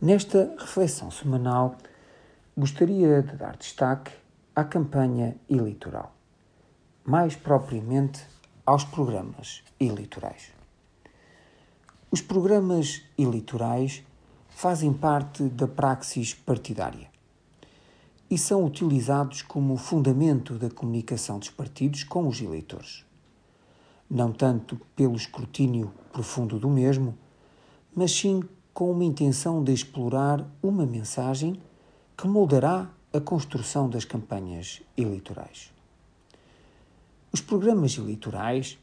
Nesta reflexão semanal, gostaria de dar destaque à campanha eleitoral, mais propriamente aos programas eleitorais. Os programas eleitorais fazem parte da praxis partidária e são utilizados como fundamento da comunicação dos partidos com os eleitores. Não tanto pelo escrutínio profundo do mesmo, mas sim com uma intenção de explorar uma mensagem que moldará a construção das campanhas eleitorais. Os programas eleitorais,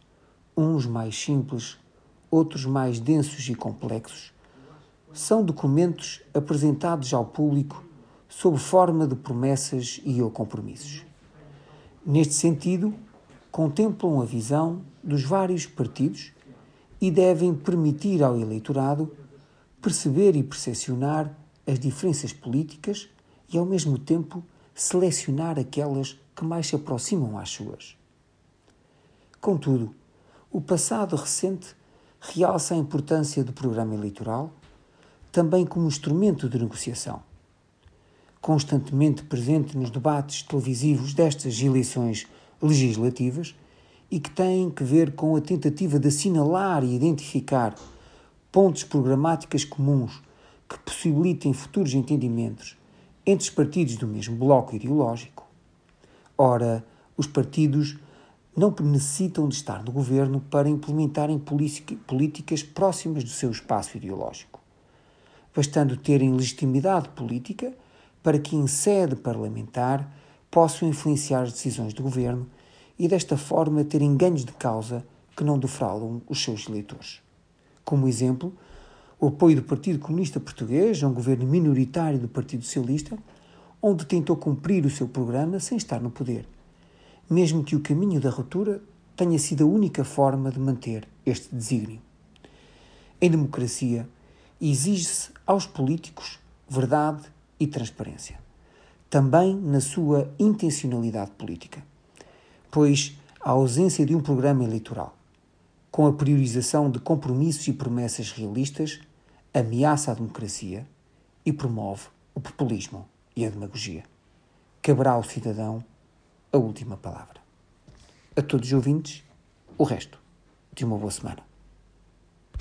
uns mais simples, outros mais densos e complexos, são documentos apresentados ao público sob forma de promessas e ou compromissos. Neste sentido, contemplam a visão dos vários partidos e devem permitir ao eleitorado perceber e percepcionar as diferenças políticas e, ao mesmo tempo, selecionar aquelas que mais se aproximam às suas. Contudo, o passado recente realça a importância do programa eleitoral também como instrumento de negociação. Constantemente presente nos debates televisivos destas eleições legislativas e que têm que ver com a tentativa de assinalar e identificar pontes programáticas comuns que possibilitem futuros entendimentos entre os partidos do mesmo bloco ideológico. Ora, os partidos não necessitam de estar no governo para implementarem políticas próximas do seu espaço ideológico, bastando terem legitimidade política para que, em sede parlamentar, possam influenciar as decisões do governo e, desta forma, terem ganhos de causa que não defraudam os seus eleitores. Como exemplo, o apoio do Partido Comunista Português a um governo minoritário do Partido Socialista, onde tentou cumprir o seu programa sem estar no poder, mesmo que o caminho da ruptura tenha sido a única forma de manter este desígnio. Em democracia, exige-se aos políticos verdade e transparência, também na sua intencionalidade política, pois a ausência de um programa eleitoral com a priorização de compromissos e promessas realistas, ameaça a democracia e promove o populismo e a demagogia. Caberá ao cidadão a última palavra. A todos os ouvintes, o resto de uma boa semana.